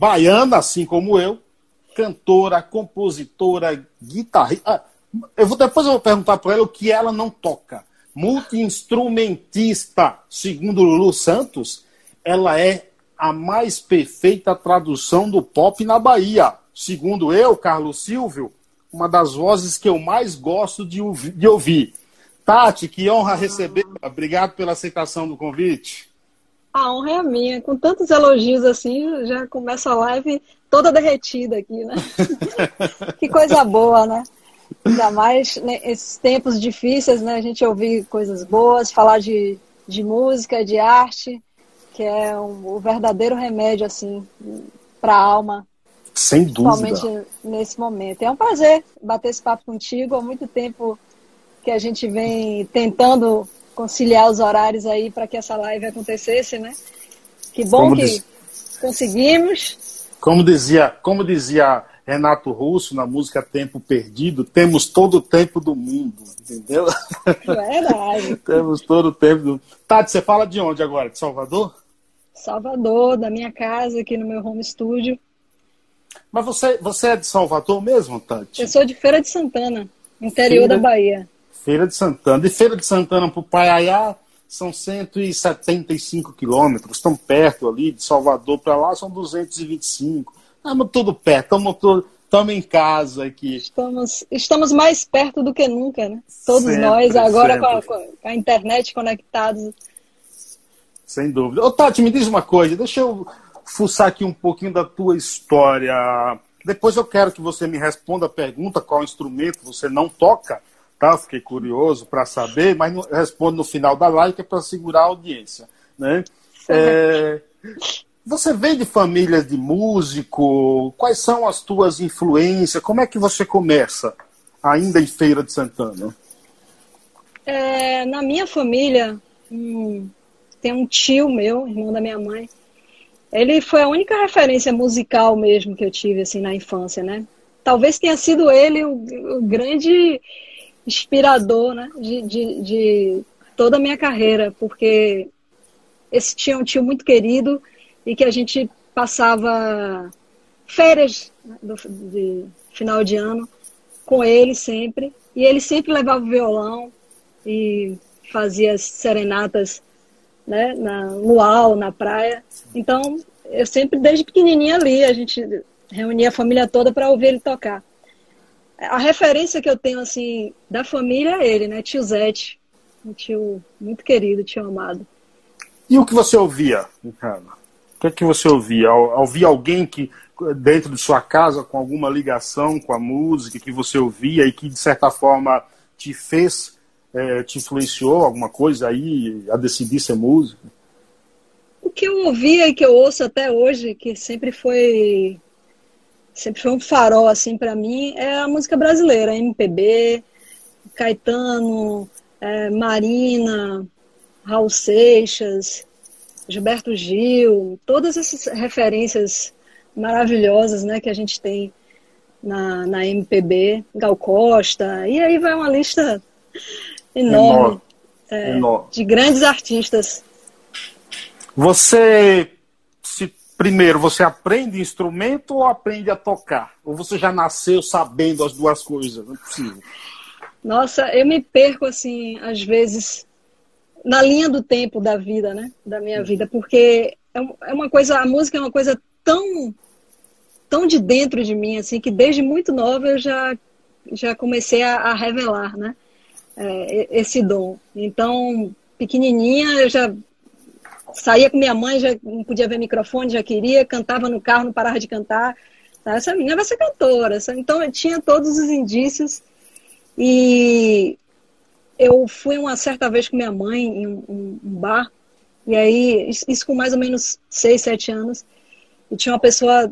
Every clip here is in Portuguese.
baiana, assim como eu, cantora, compositora, guitarrista. Ah, eu vou depois eu vou perguntar para ela o que ela não toca. Multi-instrumentista, segundo Lulu Santos, ela é a mais perfeita tradução do pop na Bahia. Segundo eu, Carlos Silvio, uma das vozes que eu mais gosto de ouvir. Tati, que honra receber. Obrigado pela aceitação do convite. A honra é a minha. Com tantos elogios assim, já começa a live toda derretida aqui, né? que coisa boa, né? Ainda mais nesses né, tempos difíceis, né? A gente ouvir coisas boas, falar de, de música, de arte, que é um, o verdadeiro remédio, assim, para a alma. Sem dúvida. Principalmente nesse momento. É um prazer bater esse papo contigo. Há muito tempo que a gente vem tentando conciliar os horários aí para que essa live acontecesse, né? Que bom como que diz... conseguimos. Como dizia, como dizia Renato Russo na música Tempo Perdido, temos todo o tempo do mundo, entendeu? Verdade. temos todo o tempo do Tati, você fala de onde agora? De Salvador? Salvador, da minha casa, aqui no meu home studio. Mas você, você é de Salvador mesmo, Tati? Eu sou de Feira de Santana, interior Feira... da Bahia. Feira de Santana. De Feira de Santana para o Paiaiá são 175 quilômetros, estão perto ali, de Salvador para lá são 225. Estamos tudo perto, estamos Estamos em casa aqui. Estamos, estamos mais perto do que nunca, né? Todos sempre, nós, agora com a, com a, internet conectados. Sem dúvida. Ô, Tati, me diz uma coisa, deixa eu fuçar aqui um pouquinho da tua história. Depois eu quero que você me responda a pergunta qual instrumento você não toca tá? Fiquei curioso para saber, mas não, respondo no final da live que é para segurar a audiência, né? É, você vem de família de músico? Quais são as tuas influências? Como é que você começa ainda em Feira de Santana? É, na minha família, hum, tem um tio meu, irmão da minha mãe. Ele foi a única referência musical mesmo que eu tive assim na infância, né? Talvez tenha sido ele o, o grande inspirador né, de, de, de toda a minha carreira, porque esse tio é um tio muito querido e que a gente passava férias né, do, de final de ano com ele sempre. E ele sempre levava o violão e fazia as serenatas né, na, no luau, na praia. Então, eu sempre, desde pequenininha ali, a gente reunia a família toda para ouvir ele tocar a referência que eu tenho, assim, da família é ele, né? Tio Zete. Um tio muito querido, tio amado. E o que você ouvia, Ricardo? O que é que você ouvia? Ouvia alguém que, dentro de sua casa, com alguma ligação com a música que você ouvia e que, de certa forma, te fez, é, te influenciou alguma coisa aí a decidir ser músico? O que eu ouvia e que eu ouço até hoje, que sempre foi sempre foi um farol assim para mim é a música brasileira, MPB, Caetano, é, Marina, Raul Seixas, Gilberto Gil, todas essas referências maravilhosas, né, que a gente tem na, na MPB, Gal Costa, e aí vai uma lista enorme. É, enorme. de grandes artistas. Você se primeiro, você aprende instrumento ou aprende a tocar? Ou você já nasceu sabendo as duas coisas? Não é possível. Nossa, eu me perco, assim, às vezes, na linha do tempo da vida, né? Da minha vida, porque é, é uma coisa, a música é uma coisa tão, tão de dentro de mim, assim, que desde muito nova eu já, já comecei a, a revelar, né? É, esse dom. Então, pequenininha, eu já saía com minha mãe, já não podia ver microfone, já queria, cantava no carro, não parava de cantar. Tá? Essa menina vai ser cantora. Então eu tinha todos os indícios. E eu fui uma certa vez com minha mãe em um, um, bar, e aí, isso com mais ou menos seis, sete anos, e tinha uma pessoa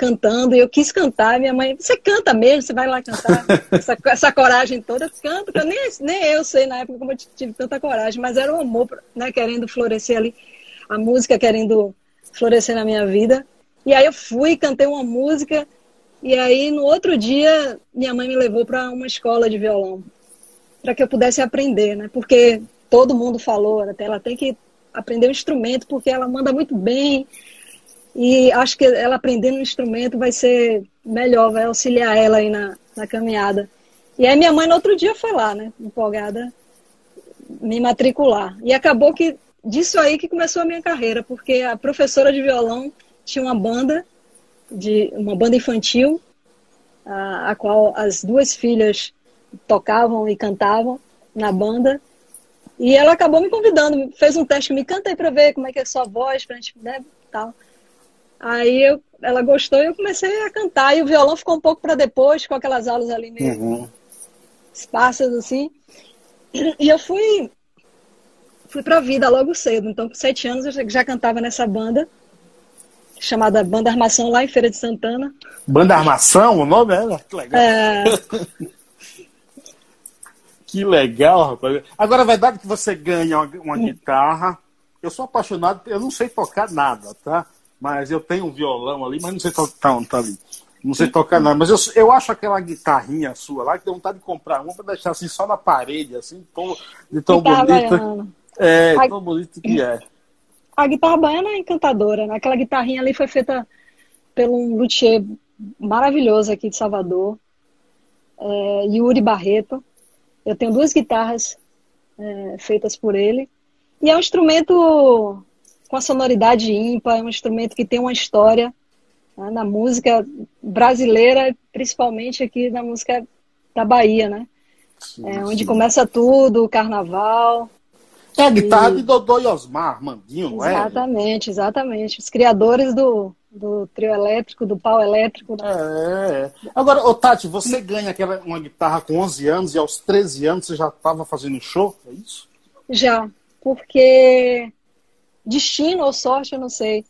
cantando, e eu quis cantar, minha mãe, você canta mesmo, você vai lá cantar, essa, essa coragem toda, canta, eu nem, nem eu sei na época como eu tive tanta coragem, mas era o amor, né, querendo florescer ali, a música querendo florescer na minha vida, e aí eu fui, cantei uma música, e aí no outro dia, minha mãe me levou para uma escola de violão, para que eu pudesse aprender, né, porque todo mundo falou, até ela tem que aprender o um instrumento, porque ela manda muito bem, E acho que ela aprendendo um instrumento vai ser melhor, vai auxiliar ela aí na, na caminhada. E aí minha mãe no outro dia foi lá, né, empolgada, me matricular. E acabou que disso aí que começou a minha carreira, porque a professora de violão tinha uma banda de uma banda infantil, a, a qual as duas filhas tocavam e cantavam na banda. E ela acabou me convidando, fez um teste, me canta aí para ver como é que é a sua voz, pra gente, né, tal. Aí eu, ela gostou e eu comecei a cantar. E o violão ficou um pouco para depois, com aquelas aulas ali meio uhum. esparsas assim. E eu fui fui para a vida logo cedo. Então, com sete anos, eu já cantava nessa banda chamada Banda Armação lá em Feira de Santana. Banda Armação, o nome é? Que legal. É... que legal, rapaz. Agora, é verdade que você ganha uma, uma guitarra. Eu sou apaixonado, eu não sei tocar nada, tá? Mas eu tenho um violão ali, mas não sei tocar. Tá, tá ali. Não sei tocar nada, mas eu, eu acho aquela guitarrinha sua lá que deu vontade de comprar uma para deixar assim só na parede, assim, tão, de tão bonita. É, a... tão bonito que é. A guitarra baiana é encantadora, né? Aquela guitarrinha ali foi feita pelo um luthier maravilhoso aqui de Salvador, é, Yuri Barreto. Eu tenho duas guitarras é, feitas por ele. E é um instrumento com a sonoridade ímpar, é um instrumento que tem uma história né, na música brasileira, principalmente aqui na música da Bahia, né? Sim, é, onde sim. começa tudo, o carnaval. É a guitarra e... de Dodô e Osmar, Armandinho, não é? Exatamente, exatamente. Os criadores do, do trio elétrico, do pau elétrico. Né? É. Agora, ô Tati, você ganha aquela, uma guitarra com 11 anos e aos 13 anos você já estava fazendo show, é isso? Já, porque destino ou sorte, eu não sei.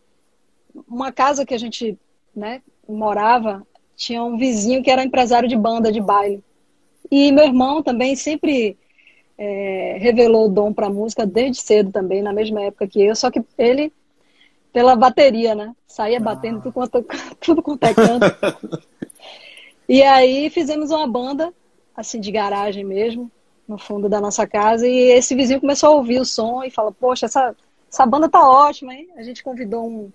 Uma casa que a gente né, morava tinha um vizinho que era empresário de banda de baile. E meu irmão também sempre é, revelou o dom para música desde cedo também, na mesma época que eu, só que ele pela bateria, né? Saía ah. batendo tudo quanto, tudo quanto é canto. e aí fizemos uma banda, assim, de garagem mesmo, no fundo da nossa casa, e esse vizinho começou a ouvir o som e falou, poxa, essa, essa banda tá ótima, hein? A gente convidou um,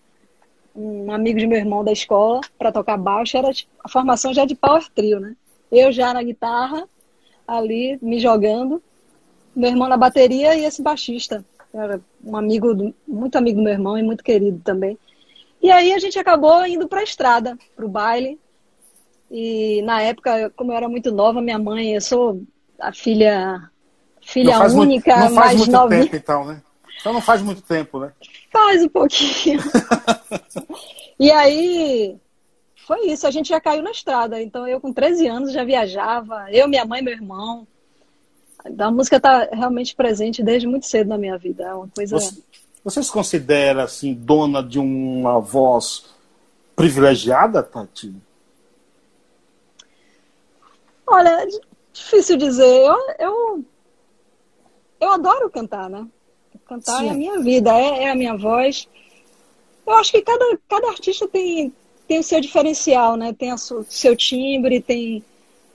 um amigo de meu irmão da escola para tocar baixo, era a formação já de power trio, né? Eu já na guitarra, ali me jogando, meu irmão na bateria e esse baixista. Era um amigo, do, muito amigo do meu irmão e muito querido também. E aí a gente acabou indo para a estrada, para o baile. E na época, como eu era muito nova, minha mãe, eu sou a filha filha única, muito, não faz mais muito novinha. Tempo, então, né? Então não faz muito tempo, né? Faz um pouquinho. e aí foi isso, a gente já caiu na estrada. Então eu com 13 anos já viajava, eu, minha mãe, meu irmão. A música está realmente presente desde muito cedo na minha vida. É uma coisa. Você, você se considera assim dona de uma voz privilegiada, Tati? Olha, é difícil dizer. Eu, eu, eu adoro cantar, né? Cantar Sim. é a minha vida, é, é, a minha voz. Eu acho que cada, cada artista tem, tem o seu diferencial, né? Tem o seu timbre, tem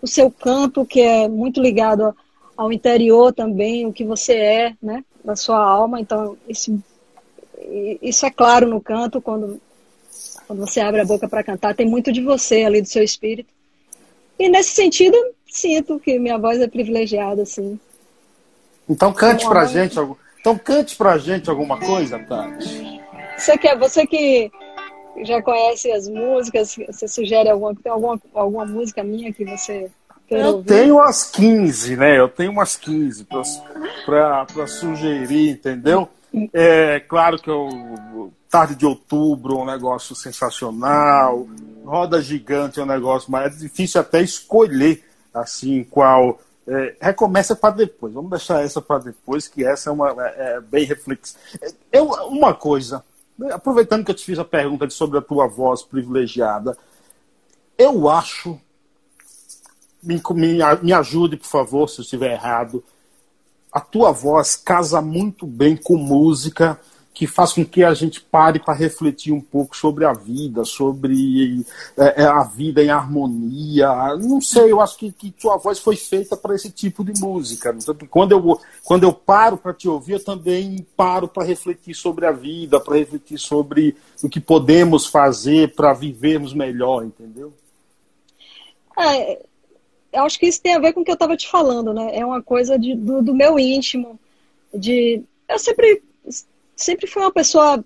o seu canto, que é muito ligado ao interior também, o que você é, né? Da sua alma. Então, isso, isso é claro no canto, quando, quando você abre a boca para cantar, tem muito de você ali, do seu espírito. E nesse sentido, sinto que minha voz é privilegiada, assim. Então cante pra gente algo. Então cante pra gente alguma coisa, Tati. Você quer, você que já conhece as músicas, você sugere alguma, tem alguma, alguma música minha que você eu ouvir? tenho umas 15, né? Eu tenho umas 15 para sugerir, entendeu? É claro que eu, Tarde de Outubro é um negócio sensacional, Roda Gigante é um negócio, mas é difícil até escolher assim qual é, recomeça para depois. Vamos deixar essa para depois, que essa é uma é, é bem reflexiva. Eu, uma coisa, aproveitando que eu te fiz a pergunta sobre a tua voz privilegiada, eu acho, me, me, me ajude por favor se eu estiver errado, a tua voz casa muito bem com música que faz com que a gente pare para refletir um pouco sobre a vida, sobre é, é, a vida em harmonia. Não sei, eu acho que, que tua voz foi feita para esse tipo de música. Quando eu, quando eu paro para te ouvir, eu também paro para refletir sobre a vida, para refletir sobre o que podemos fazer para vivermos melhor, entendeu? É, eu acho que isso tem a ver com o que eu estava te falando, né? É uma coisa de, do, do meu íntimo, de eu sempre sempre fui uma pessoa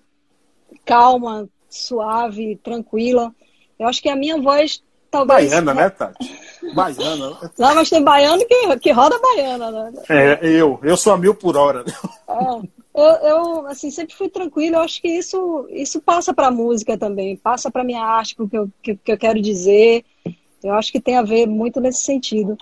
calma, suave, tranquila. Eu acho que a minha voz talvez. Baiana, né, Tati? Baiana. Não, mas tem baiano que, que roda baiana, né? É, eu. Eu sou a mil por hora. É. Eu, eu, assim, sempre fui tranquila. Eu acho que isso, isso passa para a música também, passa para minha arte, para o que eu, que, que eu quero dizer. Eu acho que tem a ver muito nesse sentido.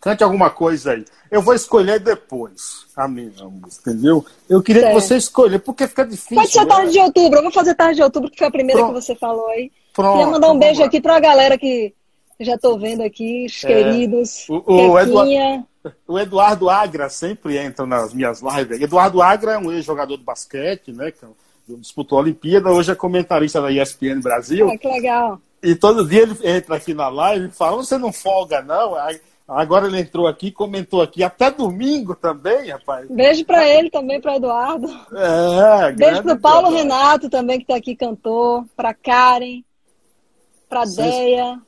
Cante alguma coisa aí. Eu vou escolher depois a minha música, entendeu? Eu queria certo. que você escolher, porque fica difícil. Pode ser né? tarde de outubro. Eu vou fazer tarde de outubro, que foi a primeira Pronto. que você falou aí. Pronto, queria mandar um beijo lá. aqui para a galera que já estou vendo aqui, os é. queridos. O, o, Eduardo, o, Eduardo, Agra sempre entra nas minhas lives. Eduardo Agra é um ex-jogador de basquete, né? Que disputou a Olimpíada, hoje é comentarista da ESPN Brasil. Ah, que legal. E todo dia ele entra aqui na live e fala: Você não folga, não? Agora ele entrou aqui, comentou aqui, até domingo também, rapaz. Beijo para ele também, para Eduardo. É, Beijo para Paulo trabalho. Renato também, que está aqui, cantor. Para Karen, para Deia,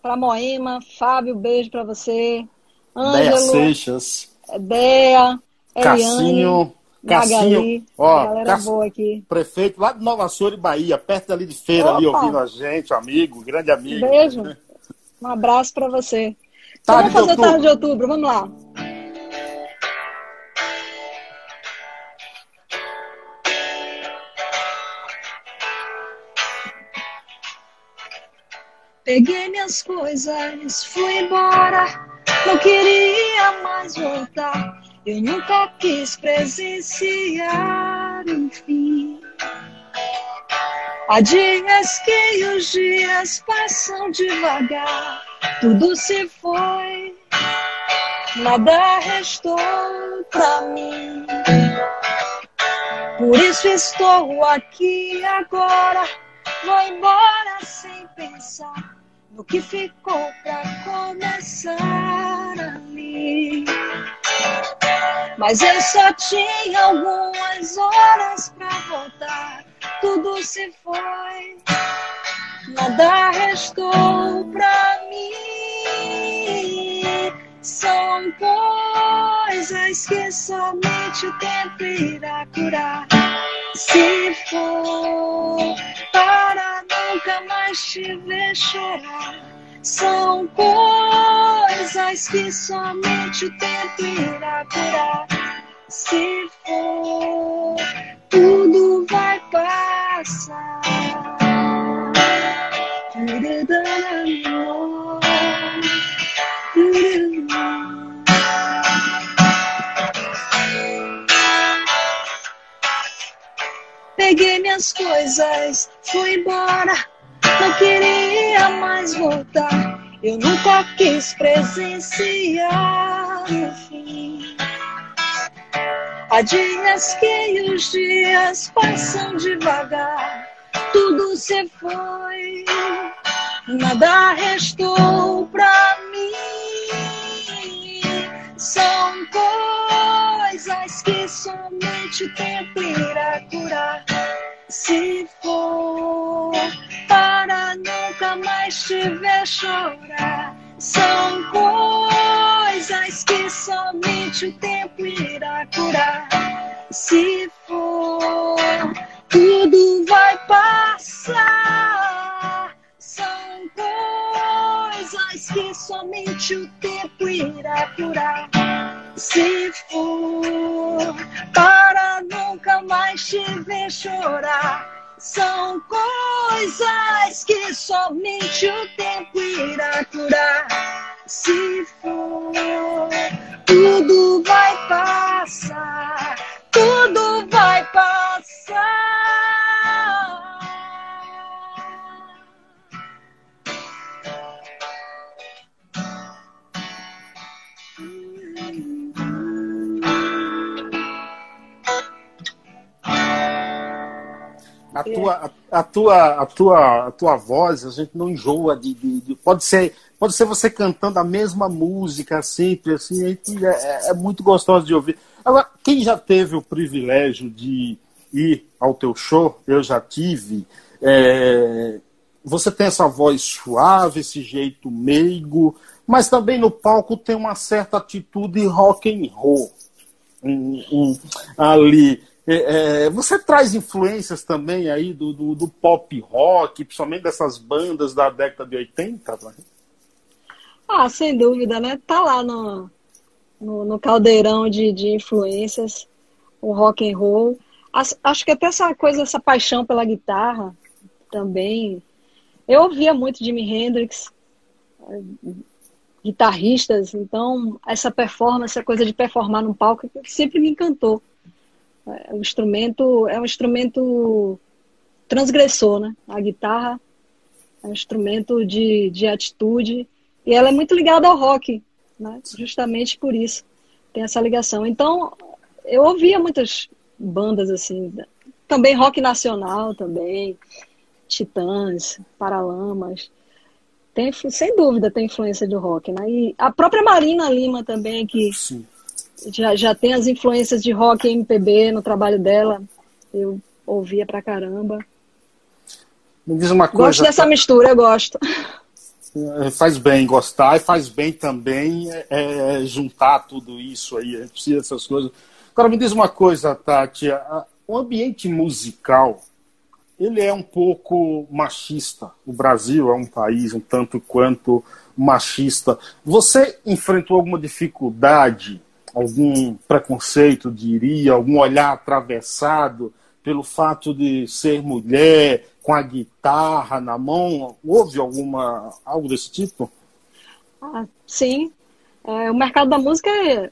para Moema. Fábio, beijo para você. Ângelo, Deia Seixas. Deia, Cassinho. Cassinho, ó, galera Cassinho, boa aqui. prefeito lá de Nova Soura, Bahia, perto ali de feira, Opa. ali ouvindo a gente, amigo, grande amigo. Beijo, um abraço para você. Tarde vamos fazer de tarde de outubro, vamos lá. Peguei minhas coisas, fui embora, não queria mais voltar. Eu nunca quis presenciar o fim. Há dias que os dias passam devagar tudo se foi, nada restou pra mim. Por isso estou aqui agora, vou embora sem pensar no que ficou pra começar ali. Mas eu só tinha algumas horas pra voltar, tudo se foi nada restou pra São coisas que somente o tempo irá curar. Se for para nunca mais te ver chorar. São coisas que somente o tempo irá curar. Se for, tudo vai passar. Peguei minhas coisas, fui embora, não queria mais voltar. Eu nunca quis presenciar o fim. Dias que os dias passam devagar tudo se foi, nada restou pra mim. São coisas que somente o tempo irá curar. Se for para nunca mais te ver chorar, são coisas que somente o tempo irá curar. Se for tudo vai passar. São coisas que somente o tempo irá curar. Se for para nunca mais te ver chorar. São coisas que somente o tempo irá curar. Se for, tudo vai passar, A tua, a, a, tua, a, tua, a tua voz, a gente não enjoa de, de, de, Pode ser pode ser você cantando a mesma música sempre, assim, é, é, é muito gostoso de ouvir. Agora, quem já teve o privilégio de ir ao teu show, eu já tive, é, você tem essa voz suave, esse jeito meigo, mas também no palco tem uma certa atitude rock and roll um, um, ali. É, é, você traz influências também aí do, do, do, pop rock, principalmente dessas bandas da década de 80? Né? Ah, sem dúvida, né? Tá lá no, no, no caldeirão de, de influências, o rock and roll. As, acho que até essa coisa, essa paixão pela guitarra também. Eu ouvia muito Jimi Hendrix, guitarristas, então essa performance, essa coisa de performar num palco sempre me encantou. É, o instrumento é um instrumento transgressor, né? A guitarra é um instrumento de, de atitude e ela é muito ligada ao rock, né? Justamente por isso tem essa ligação. Então eu ouvia muitas bandas assim, também rock nacional também, Titãs, Paralamas. Tem, sem dúvida tem influência do rock, né? E a própria Marina Lima também que Sim já, já tem as influências de rock e MPB no trabalho dela. Eu ouvia pra caramba. Me diz uma coisa. Gosto dessa tá... mistura, eu gosto. É, faz bem gostar e faz bem também é, é, juntar tudo isso aí. A gente precisa dessas coisas. Agora me diz uma coisa, Tati. O ambiente musical ele é um pouco machista. O Brasil é um país um tanto quanto machista. Você enfrentou alguma dificuldade algum preconceito, diria, algum olhar atravessado pelo fato de ser mulher, com a guitarra na mão? Houve alguma algo desse tipo? Ah, sim. É, o mercado da música é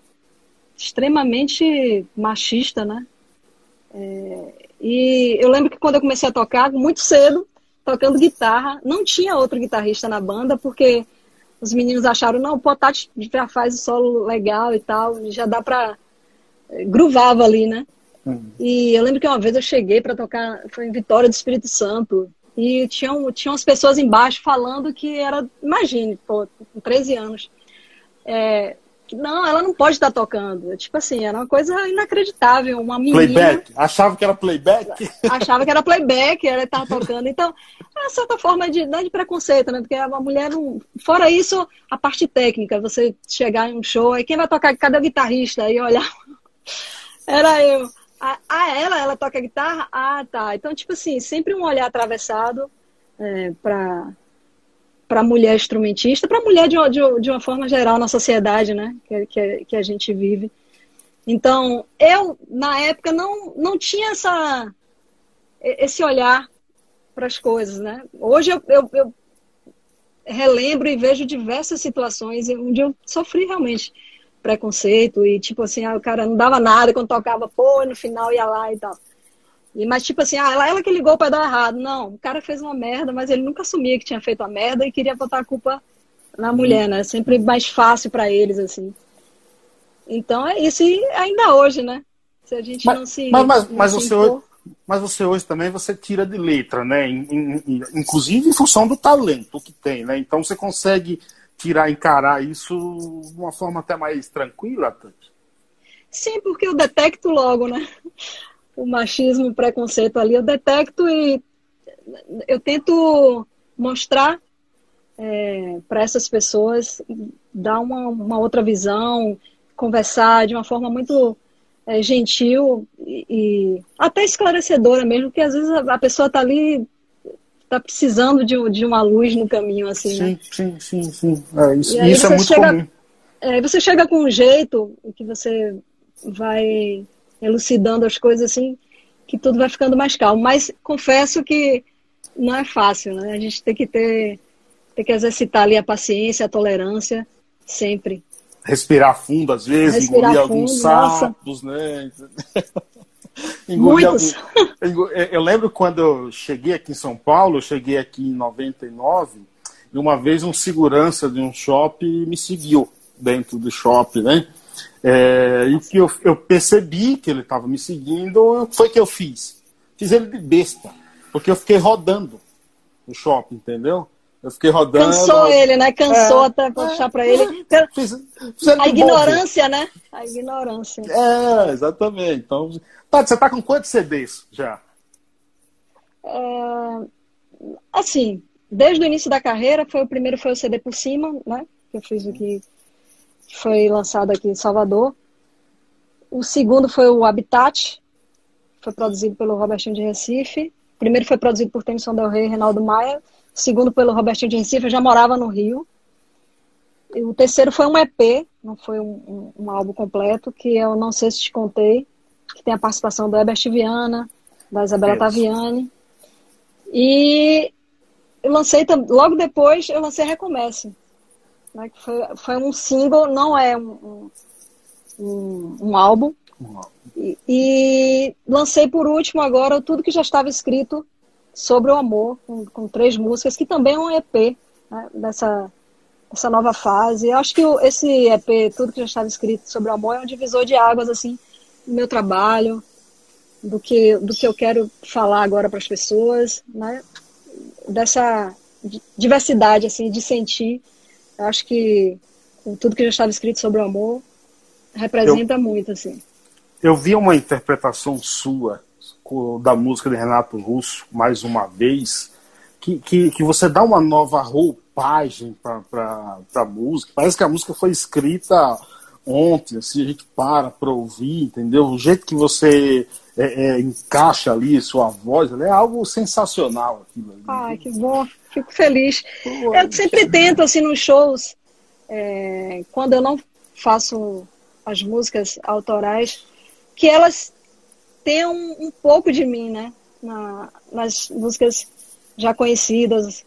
extremamente machista, né? É, e eu lembro que quando eu comecei a tocar, muito cedo, tocando guitarra, não tinha outro guitarrista na banda, porque os meninos acharam, não, o Potati já faz o solo legal e tal, já dá pra. Eh, gruvava ali, né? Uhum. E eu lembro que uma vez eu cheguei para tocar, foi em Vitória do Espírito Santo, e tinham, tinham umas pessoas embaixo falando que era, imagine, pô, com 13 anos, é, não, ela não pode estar tocando. Tipo assim, era uma coisa inacreditável. Uma menina. Playback? Achava que era playback? Achava que era playback, ela estava tocando. Então, é uma certa forma de, de preconceito, né? Porque a mulher não. Fora isso, a parte técnica, você chegar em um show, aí quem vai tocar? Cadê o guitarrista? Aí olhar. Era eu. Ah, ela, ela toca guitarra? Ah, tá. Então, tipo assim, sempre um olhar atravessado é, para para a mulher instrumentista, para a mulher de de, de, uma forma geral na sociedade, né, que, que, que, a gente vive. Então, eu, na época, não, não tinha essa, esse olhar para as coisas, né. Hoje eu, eu, eu, relembro e vejo diversas situações onde eu sofri realmente preconceito e, tipo assim, ah, o cara não dava nada quando tocava, pô, no final ia lá e tal. E, mas, tipo assim, ah, ela, ela que ligou para dar errado. Não, o cara fez uma merda, mas ele nunca assumia que tinha feito a merda e queria botar a culpa na mulher, né? Sempre mais fácil para eles, assim. Então é isso, e ainda hoje, né? Se a gente mas, não se. Mas, mas, mas você hoje, mas você hoje também você tira de letra, né? Inclusive em função do talento que tem, né? Então você consegue tirar, encarar isso de uma forma até mais tranquila, Tati? Sim, porque eu detecto logo, né? O machismo, o preconceito ali, eu detecto e eu tento mostrar é, para essas pessoas, dar uma, uma, outra visão, conversar de uma forma muito é, gentil e, e, até esclarecedora mesmo, que às vezes a, a pessoa está ali está precisando de, de uma luz no caminho assim sim né? sim sim sim é, isso, isso é muito chega, comum é, você chega com um jeito que você vai elucidando as coisas assim, que tudo vai ficando mais calmo. Mas confesso que não é fácil, né? A gente tem que ter, tem que exercitar ali a paciência, a tolerância, sempre. Respirar fundo às vezes, Respirar engolir fundo, alguns sapos, nossa. né? Muitos. Algum... Eu lembro quando eu cheguei aqui em São Paulo, eu cheguei aqui em 99, e uma vez um segurança de um shopping me seguiu dentro do shopping, né? É, e que eu, eu percebi que ele estava me seguindo, foi que eu fiz. Fiz ele de besta. Porque eu fiquei rodando no shopping, entendeu? Eu fiquei rodando. Cansou ele, né? Cansou é, até puxar é, para ele. Fiz, fiz a ignorância, né? A ignorância. É, exatamente. Então, Tati, você tá com quantos CDs já? É, assim, desde o início da carreira, foi o primeiro foi o CD por cima, né? Que eu fiz aqui, foi lançado aqui em Salvador. O segundo foi o Habitat, foi produzido pelo Robertinho de Recife. O primeiro foi produzido por Tennyson Del Rey e Reinaldo Maia. O segundo pelo Robertinho de Recife, eu já morava no Rio. E o terceiro foi um EP, não foi um, um, um, álbum completo, que eu não sei se te contei, que tem a participação do Herbert Viana, da Isabela Isso. Taviani. E eu lancei, logo depois, eu lancei Recomece. Né, que foi, foi um single, não é um, um, um álbum. E, e, lancei por último agora tudo que já estava escrito sobre o amor, com, com três músicas, que também é um EP né, dessa, dessa nova fase. Eu acho que esse EP, tudo que já estava escrito sobre o amor, é um divisor de águas assim no meu trabalho, do que, do que eu quero falar agora para as pessoas, né? dessa diversidade assim de sentir. Eu acho que tudo que já estava escrito sobre o amor representa eu, muito assim. Eu vi uma interpretação sua da música de Renato Russo mais uma vez que, que, que você dá uma nova roupagem para a música. Parece que a música foi escrita ontem, assim, a gente para para ouvir, entendeu? O jeito que você é, é, encaixa ali sua voz, é algo sensacional. Aquilo ali. Ai, que bom, fico feliz. Pô, eu sempre tento, assim, nos shows, é, quando eu não faço as músicas autorais, que elas tenham um, um pouco de mim, né? Na, nas músicas já conhecidas,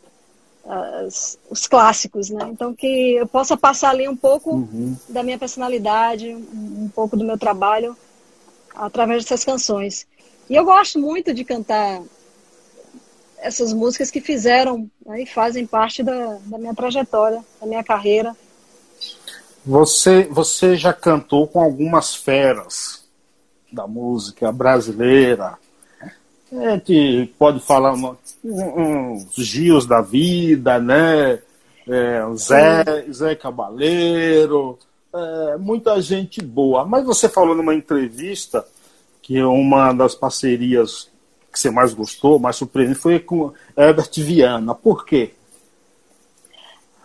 as, os clássicos, né? Então que eu possa passar ali um pouco uhum. da minha personalidade, um, um pouco do meu trabalho através dessas canções. E eu gosto muito de cantar essas músicas que fizeram né, e fazem parte da, da minha trajetória, da minha carreira. Você, você já cantou com algumas feras da música brasileira. A gente pode falar uns um, Gios da vida, né? É, Zé, Zé Cabaleiro, é, muita gente boa. Mas você falou numa entrevista que uma das parcerias que você mais gostou, mais surpreendente, foi com Herbert Viana. Por quê?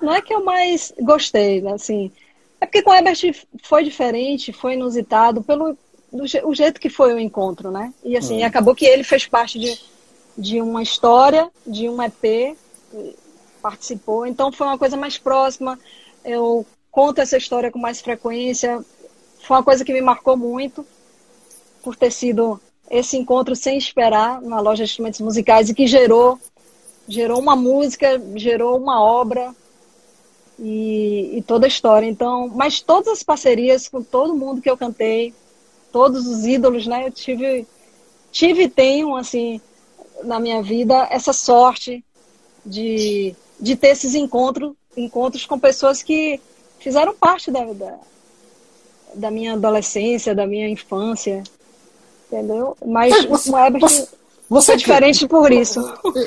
Não é que eu mais gostei, né, assim. É porque com o Herbert foi diferente, foi inusitado pelo do, o jeito que foi o encontro, né? E assim, hum. acabou que ele fez parte de, de uma história, de um EP, participou, então foi uma coisa mais próxima. Eu conto essa história com mais frequência. Foi uma coisa que me marcou muito, por ter sido esse encontro sem esperar na loja de instrumentos musicais e que gerou gerou uma música, gerou uma obra e, e, toda a história. Então, mas todas as parcerias com todo mundo que eu cantei, todos os ídolos, né? Eu tive tive tenho assim na minha vida essa sorte de, de ter esses encontros encontros com pessoas que fizeram parte da, da, da minha adolescência, da minha infância, entendeu? Mas você, o Ebert você, é diferente por isso.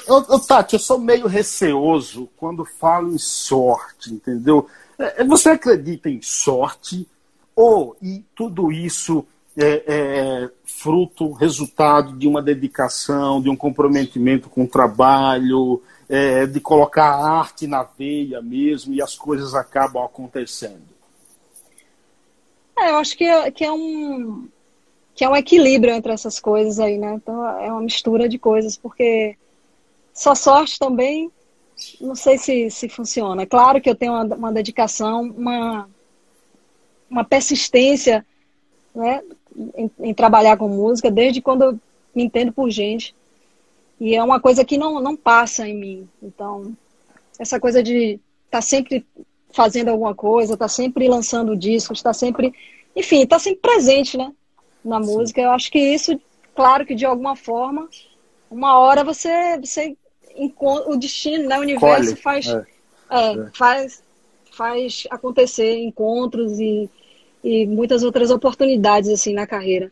Eu, eu, Tati, eu sou meio receoso quando falo em sorte, entendeu? É, é, você acredita em sorte ou e tudo isso é, é, fruto, resultado de uma dedicação, de um comprometimento com o trabalho, é, de colocar a arte na veia mesmo e as coisas acabam acontecendo? É, eu acho que que é um que é um equilíbrio entre essas coisas aí, né? Então é uma mistura de coisas, porque só sorte também não sei se, se funciona. É claro que eu tenho uma, uma dedicação, uma, uma persistência né, em, em, trabalhar com música desde quando eu me entendo por gente. E é uma coisa que não, não passa em mim. Então, essa coisa de estar tá sempre fazendo alguma coisa, estar tá sempre lançando discos, estar tá sempre. Enfim, estar tá sempre presente, né? Na Sim. música. Eu acho que isso, claro que de alguma forma, uma hora você, você encontra. O destino, né? O universo faz. É. É, é. faz faz acontecer encontros e, e muitas outras oportunidades assim na carreira.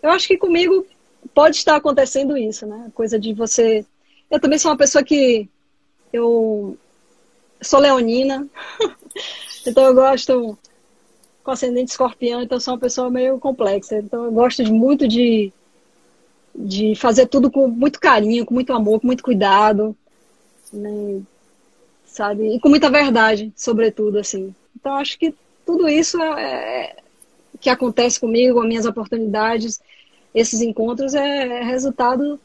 Eu acho que comigo pode estar acontecendo isso, né? Coisa de você eu também sou uma pessoa que eu sou leonina, então eu gosto com ascendente escorpião, então sou uma pessoa meio complexa. Então eu gosto de, muito de, de fazer tudo com muito carinho, com muito amor, com muito cuidado, né? sabe? E com muita verdade, sobretudo, assim. Então acho que tudo isso é, é que acontece comigo, as minhas oportunidades, esses encontros é, é resultado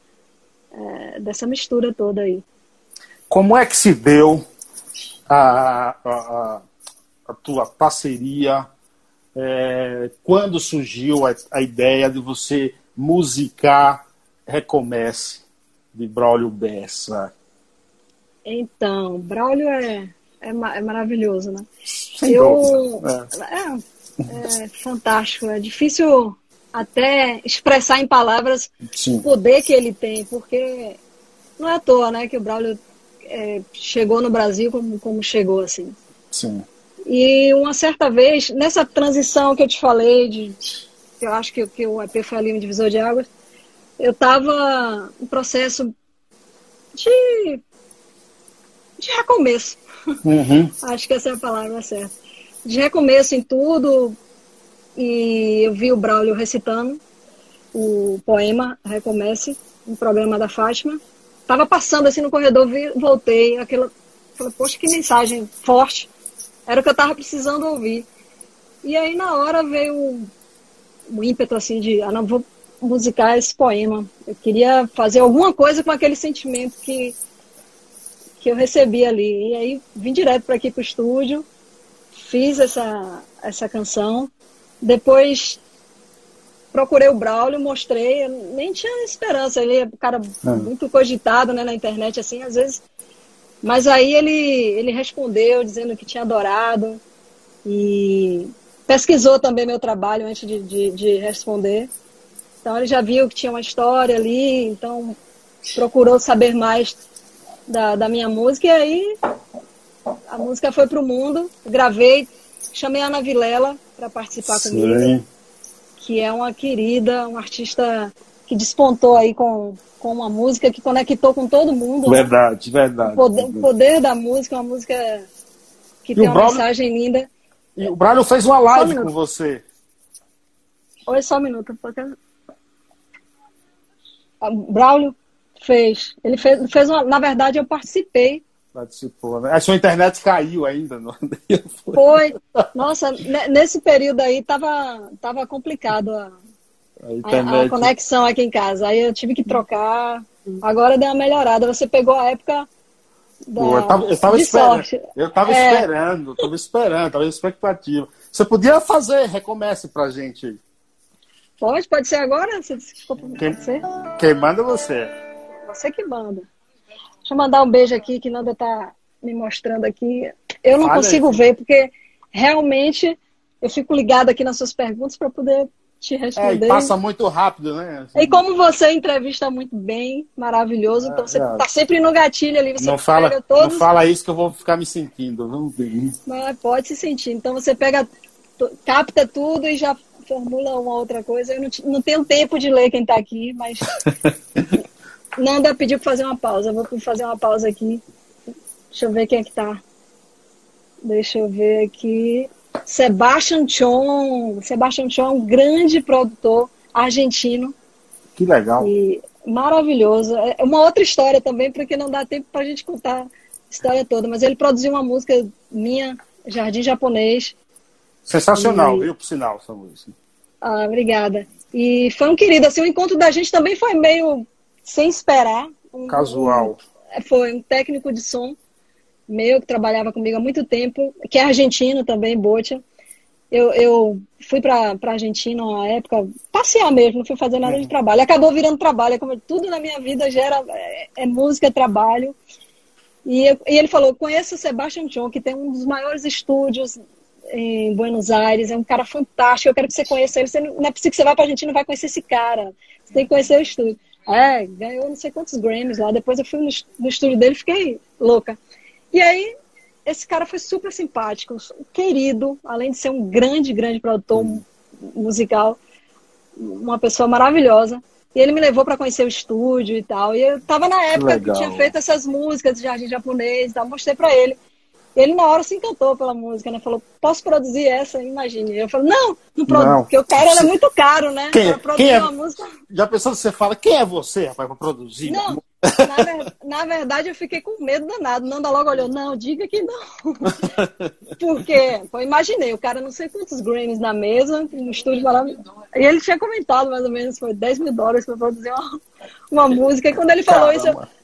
é, dessa mistura toda aí. Como é que se deu a, a, a tua parceria? É, quando surgiu a, a, ideia de você musicar Recomece de Braulio Bessa? Então, Braulio é, é, é maravilhoso, né? Sem Eu, é. é, fantástico. É difícil até expressar em palavras Sim. o poder que ele tem, porque não é à toa, né, que o Braulio é, chegou no Brasil como, como chegou, assim. Sim. E uma certa vez, nessa transição que eu te falei, de, eu acho que, que o EP foi ali um divisor de águas, eu estava em processo de, de recomeço. Uhum. acho que essa é a palavra certa. De recomeço em tudo, e eu vi o Braulio recitando o poema Recomece, no programa da Fátima. Tava passando assim no corredor, vi, voltei, aquilo, falei, poxa, que mensagem forte. Era o que eu tava precisando ouvir. E aí na hora veio o, o ímpeto assim de, ah, não vou musicar esse poema. Eu queria fazer alguma coisa com aquele sentimento que que eu recebi ali. E aí vim direto para aqui pro estúdio, fiz essa essa canção depois procurei o Braulio, mostrei, nem tinha esperança, ele é um cara é. muito cogitado né, na internet, assim, às vezes. Mas aí ele, ele respondeu dizendo que tinha adorado e pesquisou também meu trabalho antes de, de, de responder. Então ele já viu que tinha uma história ali, então procurou saber mais da, da minha música e aí a música foi para o mundo, gravei, chamei a Ana Vilela para participar Sim. comigo, que é uma querida, um artista que despontou aí com, com uma música que conectou com todo mundo. Verdade, né? verdade. O poder, o poder, da música, uma música que e tem uma Braulio, mensagem linda. E o Braulio fez uma live um com você. Oi, só um minuto. Porque... O Braulio fez. Ele fez, fez uma, na verdade, eu participei Participou, né? A sua internet caiu ainda, não? Foi. Nossa, nesse período aí tava, tava complicado a, a, internet... a, a conexão aqui em casa. Aí eu tive que trocar. Agora deu uma melhorada. Você pegou a época da, eu tava, eu tava esperando. Sorte. Eu tava é... esperando, tava esperando, tava expectativa. Você podia fazer, recomece pra gente. Pode, pode ser agora? Você quem, quem manda você? Você que manda. Deixa eu mandar um beijo aqui que Nanda tá me mostrando aqui. Eu não Fala consigo aí. ver, porque realmente eu fico ligada aqui nas suas perguntas para poder te responder. É, passa muito rápido, né? E como você entrevista muito bem, maravilhoso, então você é. tá sempre no gatilho ali, você não fala, todos... Não fala isso que eu vou ficar me sentindo, vamos ver. Mas pode se sentir. Então você pega, capta tudo e já formula uma outra coisa. Eu não, não tenho tempo de ler quem está aqui, mas Nanda pediu para fazer uma pausa. Vou fazer uma pausa aqui. Deixa eu ver quem é que tá. Deixa eu ver aqui. Sebastian Chon. Sebastian Chon é um grande produtor argentino. Que legal. E maravilhoso. É uma outra história também, porque não dá tempo para a gente contar a história toda. Mas ele produziu uma música minha, Jardim Japonês. Sensacional, e... viu, por sinal, essa música. Ah, obrigada. E foi um querido, assim, o encontro da gente também foi meio sem esperar. Um, Casual. Um, foi um técnico de som meu que trabalhava comigo há muito tempo, que é argentino também, Botia. Eu, eu fui para a Argentina na época, passear mesmo, não fui fazer nada de uhum. trabalho. Acabou virando trabalho, é como tudo na minha vida gera é, é música, é trabalho. E, eu, e, ele falou: conheça o Sebastian John, que tem um dos maiores estúdios em Buenos Aires, é um cara fantástico. Eu quero que você conheça ele. Você não, não é possível que você vá para a Argentina e não vai conhecer esse cara. Você tem que conhecer o estúdio. É, ganhou não sei quantos Grammys lá. Depois eu fui no, no estúdio dele e fiquei louca. E aí, esse cara foi super simpático, querido, além de ser um grande, grande produtor musical, uma pessoa maravilhosa. E ele me levou para conhecer o estúdio e tal. E eu tava na época que, que tinha feito essas músicas de jardim japonês e tal, mostrei para ele. Ele na hora se encantou pela música, né? Falou, posso produzir essa? Imagine. Eu falei, não, não produzo, porque o cara era muito caro, né? Quem, pra produzir quem é, uma música. Já pensou você fala, quem é você, rapaz, pra produzir? Não, na, ver, na, verdade eu fiquei com medo danado. Nanda logo olhou, não, diga que não. porque, pô, imaginei, o cara não sei quantos Grammys na mesa, no estúdio falava. E ele tinha comentado mais ou menos, foi 10 mil dólares pra produzir uma, uma música. E quando ele falou Caramba. isso, eu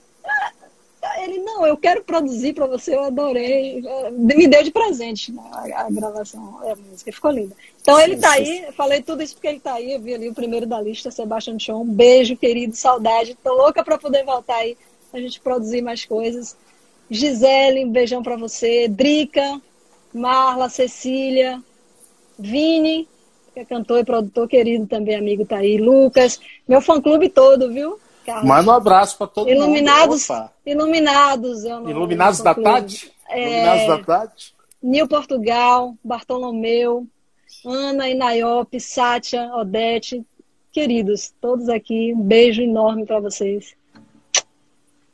ele, não, eu quero produzir para você, eu adorei. Me deu de presente né, a, a, gravação, a música, ficou linda. Então ele está aí, falei tudo isso porque ele está aí, eu vi ali o primeiro da lista, Sebastian Chon. Beijo, querido, saudade. Tô louca para poder voltar aí, a gente produzir mais coisas. Gisele, um beijão para você. Drica, Marla, Cecília, Vini, que é cantor e produtor querido também, amigo, tá aí. Lucas, meu fã-clube todo, viu? Carlos. Manda um abraço para todo iluminados, mundo. Iluminados. Iluminados da Tati? É, iluminados da Tati? Nil Portugal, Bartolomeu, Ana Inaiope, Sátia, Odete, queridos, todos aqui, um beijo enorme para vocês.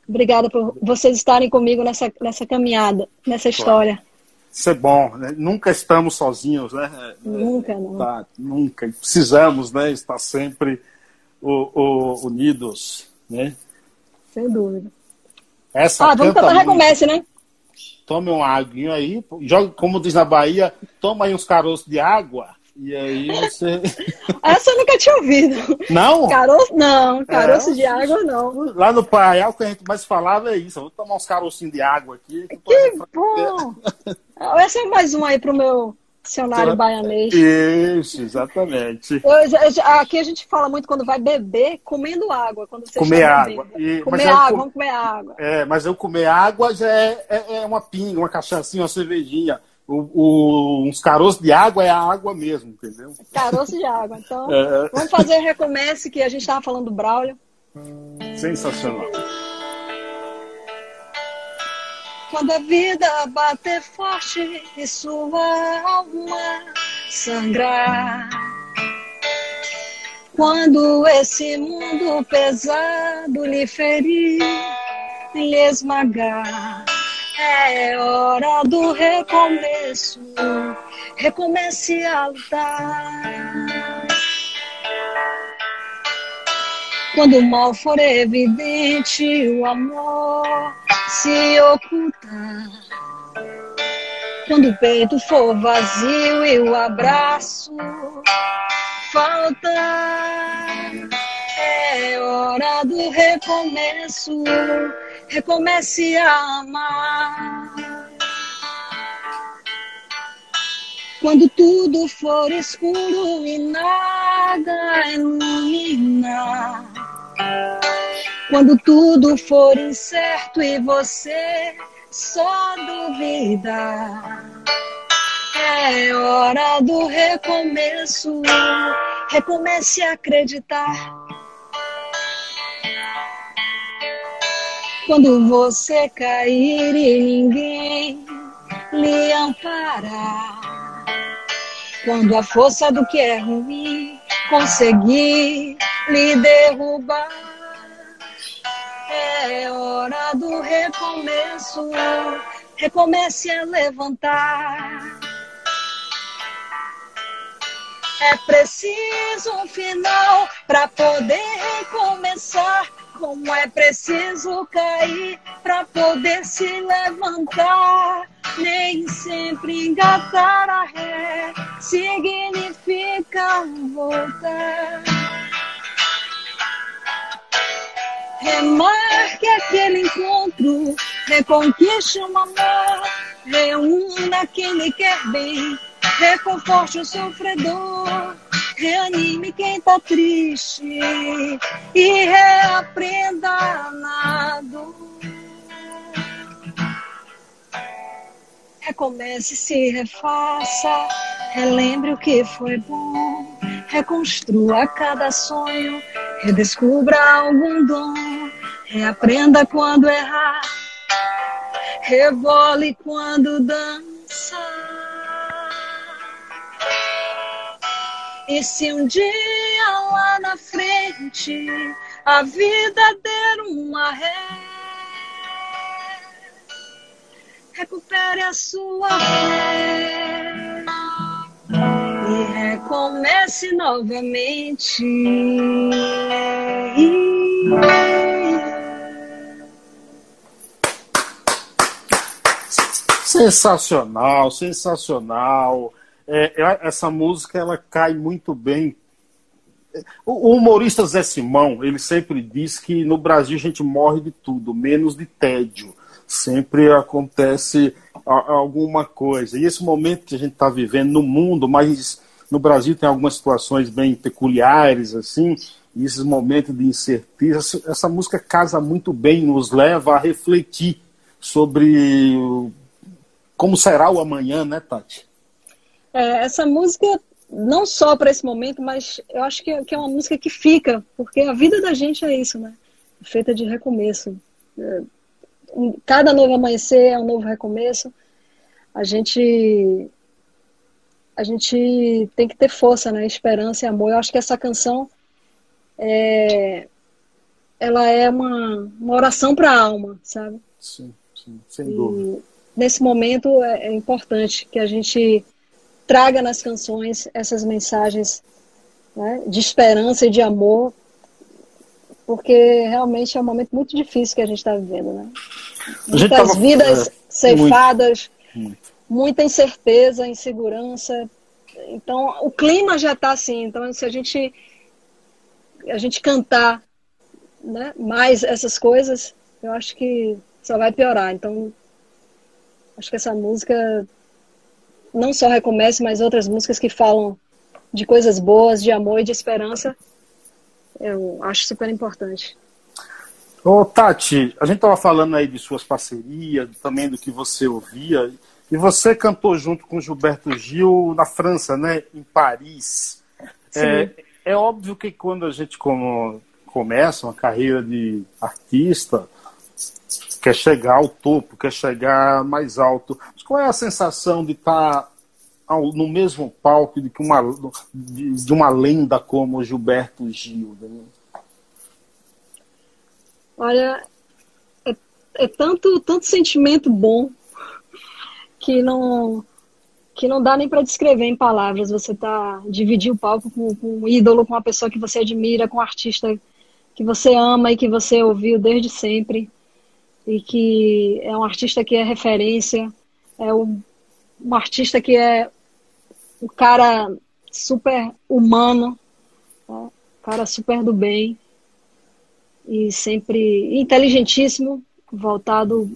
Obrigada por vocês estarem comigo nessa, nessa caminhada, nessa história. Isso é bom, né? nunca estamos sozinhos, né? Nunca, não. Tá, nunca. Precisamos, né? Estar sempre o, o, unidos, né? Sem dúvida. Essa ah, vamos cantar Recomece, né? Tome um aguinho aí, joga, como diz na Bahia, toma aí uns caroços de água. E aí você. Essa eu nunca tinha ouvido. Não? Caroço, não, caroço é, de água não. Lá no Paraial, o que a gente mais falava é isso. Vou tomar uns carocinhos de água aqui. Que, que bom! Essa é mais uma aí pro meu Dicionário baianês. Isso, exatamente. Eu, aqui a gente fala muito quando vai beber, comendo água. Quando você comer água. E, comer água, eu, vamos comer água. É, mas eu comer água já é, é, é uma pinga, uma cachaçinha, uma cervejinha. O, o, uns caroços de água é a água mesmo, entendeu? Caroço de água. Então, é. vamos fazer recomece, que a gente estava falando do Braulio. Sensacional. Quando a vida bater forte e sua alma sangrar. Quando esse mundo pesado lhe ferir, lhe esmagar. É hora do recomeço, recomece a lutar. Quando o mal for evidente, o amor se ocultar. Quando o peito for vazio e o abraço faltar, é hora do recomeço. Recomece a amar. Quando tudo for escuro e nada iluminar quando tudo for incerto e você só duvida. É hora do recomeço. Recomece a acreditar. Quando você cair e ninguém lhe amparar. Quando a força do que é ruim conseguir lhe derrubar é hora do recomeço. Recomece a levantar. É preciso um final para poder recomeçar. Como é preciso cair para poder se levantar. Nem sempre engatar a ré significa voltar. Remarque aquele encontro, reconquiste um amor, reúna quem lhe quer bem, reconforte o sofredor, reanime quem tá triste e reaprenda na dor. Recomece, se refaça, relembre o que foi bom, reconstrua cada sonho, redescubra algum dom Reaprenda quando errar, rebole quando dança. E se um dia lá na frente a vida der uma ré. Recupere a sua fé e recomece novamente. Sensacional, sensacional. É, essa música ela cai muito bem. O humorista Zé Simão, ele sempre diz que no Brasil a gente morre de tudo, menos de tédio. Sempre acontece alguma coisa. E esse momento que a gente está vivendo no mundo, mas no Brasil tem algumas situações bem peculiares, assim, e esses momentos de incerteza, essa música casa muito bem, nos leva a refletir sobre como será o amanhã, né, Tati? É, essa música, não só para esse momento, mas eu acho que é, que é, uma música que fica, porque a vida da gente é isso, né? Feita de recomeço. É, cada novo amanhecer é um novo recomeço. A gente a gente tem que ter força, né? Esperança e amor. Eu acho que essa canção é, ela é uma, uma oração para a alma, sabe? Sim, sim, sem e, dúvida nesse momento é, é importante que a gente traga nas canções essas mensagens né, de esperança e de amor, porque realmente é um momento muito difícil que a gente está vivendo, né? Muitas tava... vidas é, ceifadas, muito, muito. Muita incerteza, insegurança. Então, o clima já está assim. Então, se a gente a gente cantar né, mais essas coisas, eu acho que só vai piorar. Então, Acho que essa música não só recomece, mas outras músicas que falam de coisas boas, de amor e de esperança, eu acho super importante. Ô, Tati, a gente estava falando aí de suas parcerias, também do que você ouvia, e você cantou junto com Gilberto Gil na França, né, em Paris. É, é, óbvio que quando a gente como, começa uma carreira de artista, quer chegar ao topo, quer chegar mais alto. Mas qual é a sensação de estar no mesmo palco de, uma, de, de uma lenda como Gilberto Gil? Né? Olha, é, é, tanto, tanto sentimento bom que não que não dá nem para descrever em palavras. Você tá dividir o palco com, com um ídolo, com uma pessoa que você admira, com um artista que você ama e que você ouviu desde sempre e que é um artista que é referência, é um, um artista que é um cara super humano, né? cara super do bem e sempre inteligentíssimo, voltado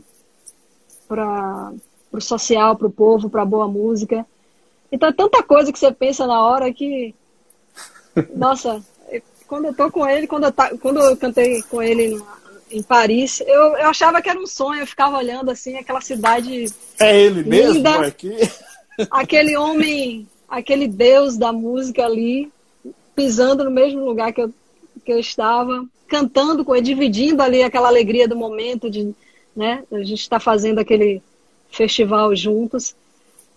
para o social, para o povo, para a boa música. Então é tanta coisa que você pensa na hora que. Nossa, quando eu tô com ele, quando eu, ta, quando eu cantei com ele em Paris, eu, eu achava que era um sonho, eu ficava olhando assim, aquela cidade. É ele mesmo linda, aqui? Aquele homem, aquele deus da música ali, pisando no mesmo lugar que eu, que eu estava, cantando com ele, dividindo ali aquela alegria do momento de, né, a gente está fazendo aquele festival juntos.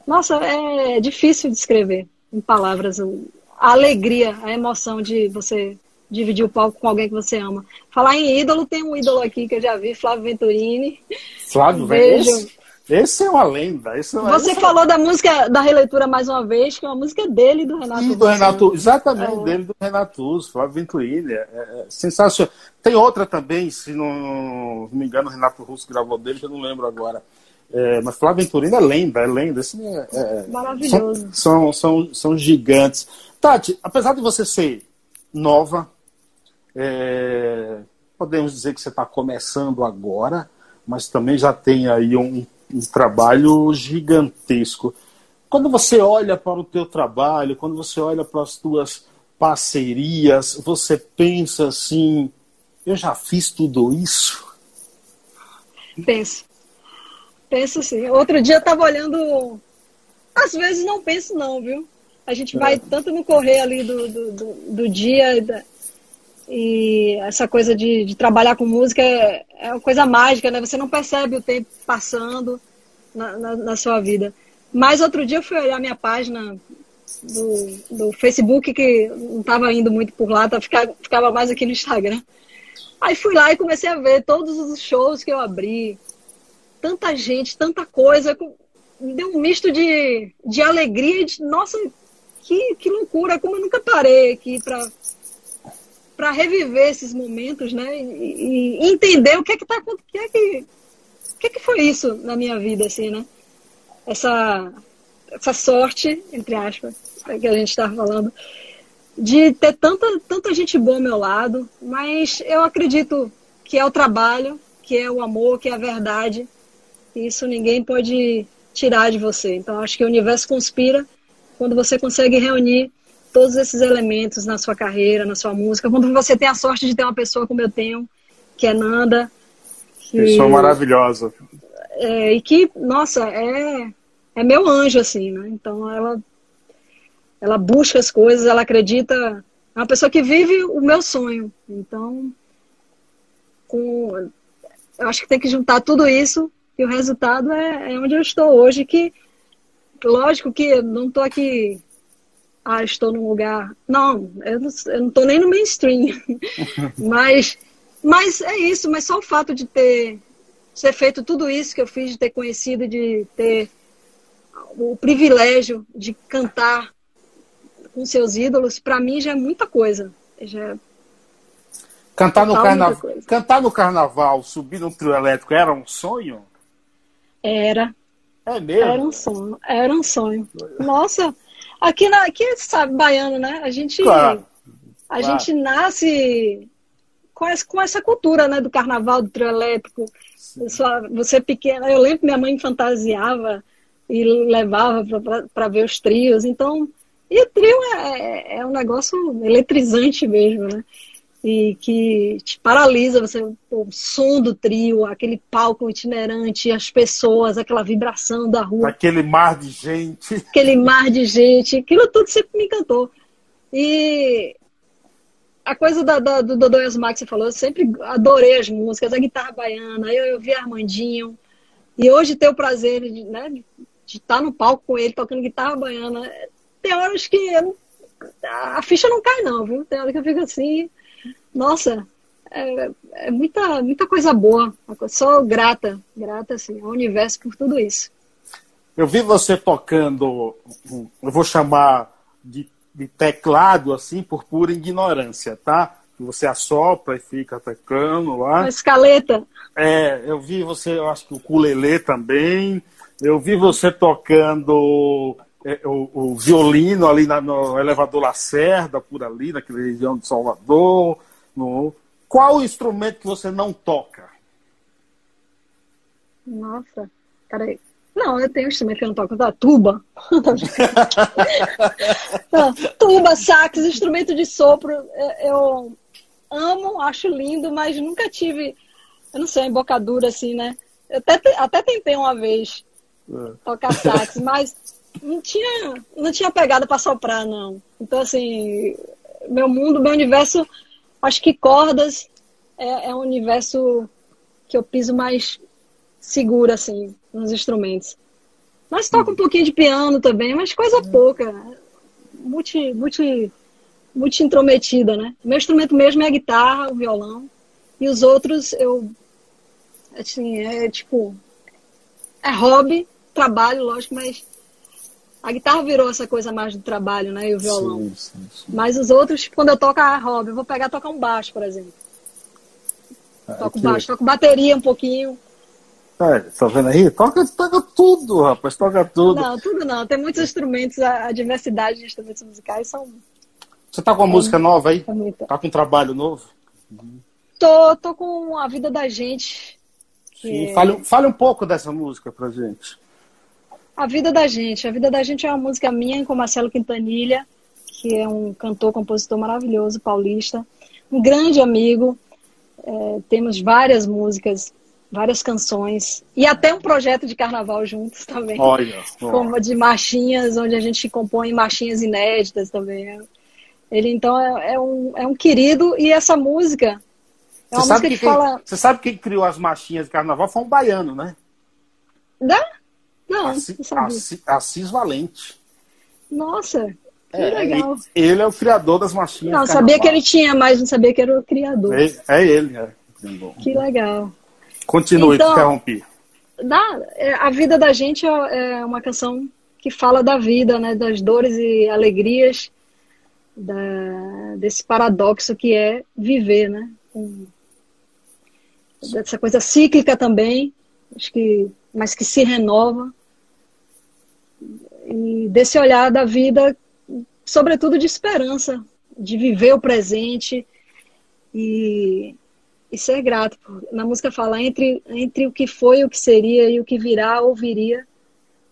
Nossa, é difícil descrever em palavras a alegria, a emoção de você dividir o palco com alguém que você ama. Falar em ídolo, tem um ídolo aqui que eu já vi, Flávio Venturini. Flávio Venturini? Esse é uma lenda. Esse é Você falou da música da releitura mais uma vez, que é uma música dele do Renato. Sim, do Renato, exatamente, é. dele do Renato Flávio Venturini. É, é, sensacional. Tem outra também, se não, não me engano, o Renato Russo gravou dele, que eu não lembro agora. É, mas Flávio Venturini é lenda, é lenda. Assim, é, Maravilhoso. São, são, são, são gigantes. Tati, apesar de você ser nova, é, podemos dizer que você está começando agora, mas também já tem aí um, um trabalho gigantesco. Quando você olha para o teu trabalho, quando você olha para as tuas parcerias, você pensa assim, eu já fiz tudo isso? Penso. Penso sim. Outro dia eu estava olhando. Às vezes não penso não, viu? A gente vai é. tanto no correr ali do, do, do, do dia, e essa coisa de, de trabalhar com música é, é, uma coisa mágica, né? Você não percebe o tempo passando na, na, na, sua vida. Mas outro dia eu fui olhar minha página do, do Facebook, que não estava indo muito por lá, tá, ficava, ficava mais aqui no Instagram. Aí fui lá e comecei a ver todos os shows que eu abri. Tanta gente, tanta coisa. Deu um misto de, de alegria e de, nossa, que, que loucura, como eu nunca parei aqui para para reviver esses momentos, né? E, e, entender o que é que tá o que é que o que é que foi isso na minha vida assim, né? Essa essa sorte, entre aspas, que a gente estava falando, de ter tanta, tanta gente boa ao meu lado, mas eu acredito que é o trabalho, que é o amor, que é a verdade. Isso ninguém pode tirar de você. Então acho que o universo conspira quando você consegue reunir todos esses elementos na sua carreira, na sua música. Quando você tem a sorte de ter uma pessoa como eu tenho, que é Nanda. Que, pessoa maravilhosa. É, e que, nossa, é é meu anjo, assim, né? Então ela, ela busca as coisas, ela acredita. É uma pessoa que vive o meu sonho. Então, com, eu acho que tem que juntar tudo isso e o resultado é, é onde eu estou hoje. Que, lógico que eu não estou aqui ah, estou num lugar. Não, eu não, eu não tô nem no mainstream. mas, mas é isso, mas só o fato de ter ser feito tudo isso que eu fiz, de ter conhecido, de ter o privilégio de cantar com seus ídolos, para mim já é muita coisa. Já é cantar, no carnaval, cantar no carnaval, subir no trio elétrico, era um sonho? Era. É mesmo? Era um sonho. Era um sonho. Nossa, aqui, na, aqui sabe, baiano, né? A gente, claro, a claro. gente nasce com essa, com essa cultura né, do carnaval, do trio elétrico. Você é pequena, eu lembro que minha mãe fantasiava e levava para ver os trios. Então, e o trio é, é, é, um negócio eletrizante mesmo, né? E que te paralisa, você, o som do trio, aquele palco itinerante, as pessoas, aquela vibração da rua. Aquele mar de gente. Aquele mar de gente, aquilo tudo sempre me encantou. E a coisa da, da, do Dodô que você falou, eu sempre adorei as músicas, a guitarra baiana, eu, eu vi Armandinho. E hoje ter o prazer de, né, de estar no palco com ele tocando guitarra baiana. Tem horas que eu, a ficha não cai, não, viu? Tem horas que eu fico assim, nossa, é, é muita, muita coisa boa. Sou grata, grata assim, ao universo por tudo isso. Eu vi você tocando, eu vou chamar de, de teclado, assim, por pura ignorância, tá? Você assopra e fica tocando lá. Uma escaleta. É, eu vi você, eu acho que o ukulele também. Eu vi você tocando é, o, o, violino ali na, no elevador Lacerda, por ali, naquela região de Salvador. No... Qual o instrumento que você não toca? Nossa, peraí. Não, eu tenho um instrumento que eu não toco, da tuba. tuba, sax, instrumento de sopro. Eu amo, acho lindo, mas nunca tive, eu não sei, uma embocadura assim, né? Eu até, até tentei uma vez é. tocar sax, mas não tinha, não tinha pegada para soprar, não. Então, assim, meu mundo, meu universo, acho que cordas é, é um universo que eu piso mais seguro, assim, nos instrumentos. Mas toco um pouquinho de piano também, mas coisa pouca. Multi, multi, multi intrometida, né? Meu instrumento mesmo é a guitarra, o violão. E os outros eu. Assim, é tipo. É hobby, trabalho, lógico, mas a guitarra virou essa coisa mais do trabalho, né? E o violão. Sim, sim, sim. Mas os outros, quando eu toco a hobby, eu vou pegar tocar um baixo, por exemplo. Ah, toco aqui. baixo, toco bateria um pouquinho. É, tá vendo aí? Toca, toca tudo, rapaz, toca tudo. Não, tudo não. Tem muitos instrumentos, a, diversidade de instrumentos musicais são. Você tá com uma é, música nova aí? É tá com um trabalho novo? Tô, tô com A Vida da Gente. Sim, fale, fale um pouco dessa música pra gente. A Vida da Gente. A Vida da Gente é uma música minha com Marcelo Quintanilha, que é um cantor, compositor maravilhoso, paulista. Um grande amigo. É, temos várias músicas, várias canções. E até um projeto de carnaval juntos também. Olha. Como de marchinhas, onde a gente compõe marchinhas inéditas também. Ele, então, é, é um, é um querido. E essa música é uma você música que, que fala... Você sabe quem criou as marchinhas de carnaval? Foi um baiano, né? Dá? Não, Assis, Assis, Assis Valente. Nossa, que é, legal. Ele é o criador das machinhas. Não, sabia que ele tinha, mas não sabia que era o criador. É, é ele, é. Que legal. Continue, então, interrompi. Na, é, a vida da gente é, é uma canção que fala da vida, né, das dores e alegrias, da, desse paradoxo que é viver, né? Com, dessa coisa cíclica também, acho que, mas que se renova. E desse olhar da vida, sobretudo de esperança, de viver o presente e, e ser grato. Na música fala entre, entre o que foi, o que seria e o que virá ou viria,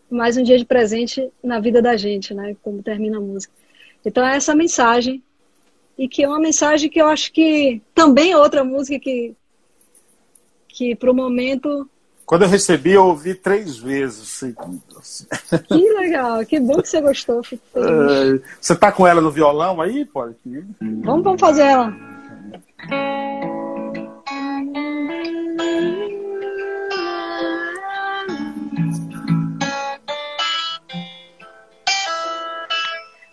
mais um dia de presente na vida da gente, né? Como termina a música. Então é essa mensagem e que é uma mensagem que eu acho que também é outra música que que para o momento quando eu recebi, eu ouvi três vezes seguidas. Que legal, que bom que você gostou. Você tá com ela no violão aí, pode? Vamos, vamos fazer ela.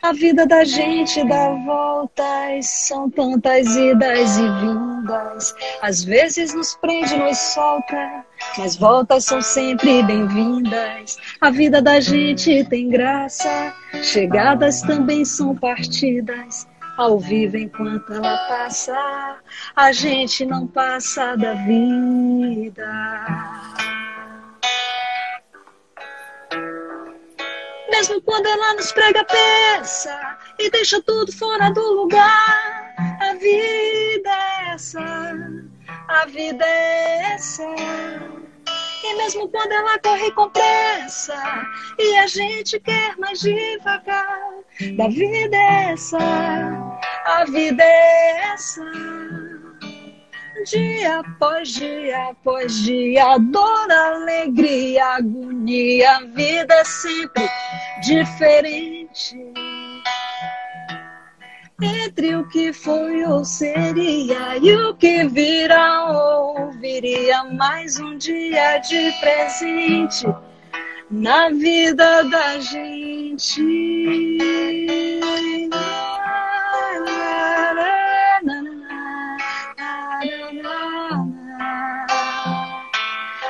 A vida da gente dá voltas, são tantas idas e vindas. Às vezes nos prende, nos solta, mas voltas são sempre bem-vindas. A vida da gente tem graça, chegadas também são partidas. Ao vivo enquanto ela passa, a gente não passa da vida. Mesmo quando ela nos prega peça e deixa tudo fora do lugar. A vida é essa, a vida é essa. E mesmo quando ela corre com pressa e a gente quer mais devagar, da vida é essa, a vida é essa dia após dia após dia, dor, alegria, agonia, a vida é sempre diferente. Entre o que foi ou seria e o que virá ou viria, mais um dia de presente na vida da gente.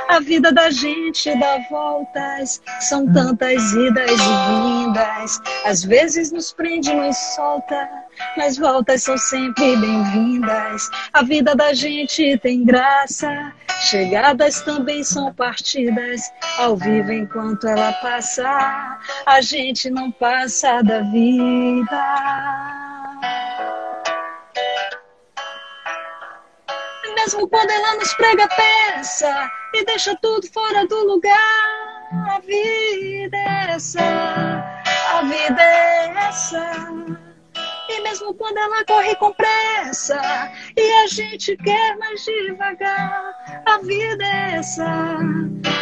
A vida da gente dá voltas, são tantas idas e vindas. Às vezes nos prende, nos solta, mas voltas são sempre bem-vindas. A vida da gente tem graça, chegadas também são partidas. Ao vivo enquanto ela passa, a gente não passa da vida. mesmo quando ela nos prega peça e deixa tudo fora do lugar. A vida é essa, a vida é essa. E mesmo quando ela corre com pressa e a gente quer mais devagar, a vida é essa,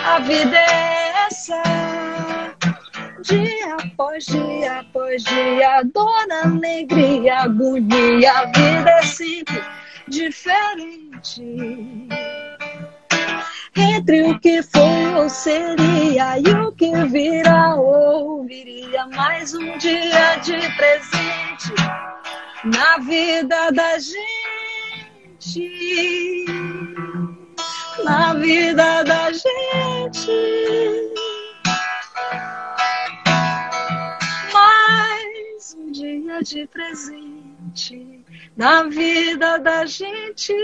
a vida é essa. Dia após dia após dia, dor, alegria, agonia, a vida é sempre diferente entre o que foi ou seria? E o que virá ou viria? Mais um dia de presente na vida da gente. Na vida da gente. Mais um dia de presente na vida da gente.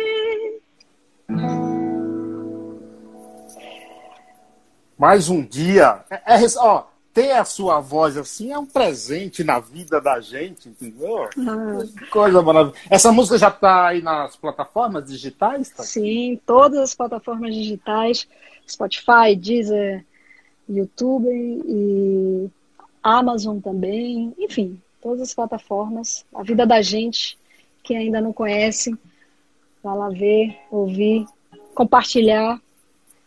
Mais um dia. É, é, ó, ter a sua voz assim é um presente na vida da gente, entendeu? Ah. Coisa maravilhosa. Essa música já está aí nas plataformas digitais? Tá? Sim, todas as plataformas digitais: Spotify, Deezer, YouTube e Amazon também. Enfim, todas as plataformas. A vida da gente que ainda não conhece, vá lá ver, ouvir, compartilhar,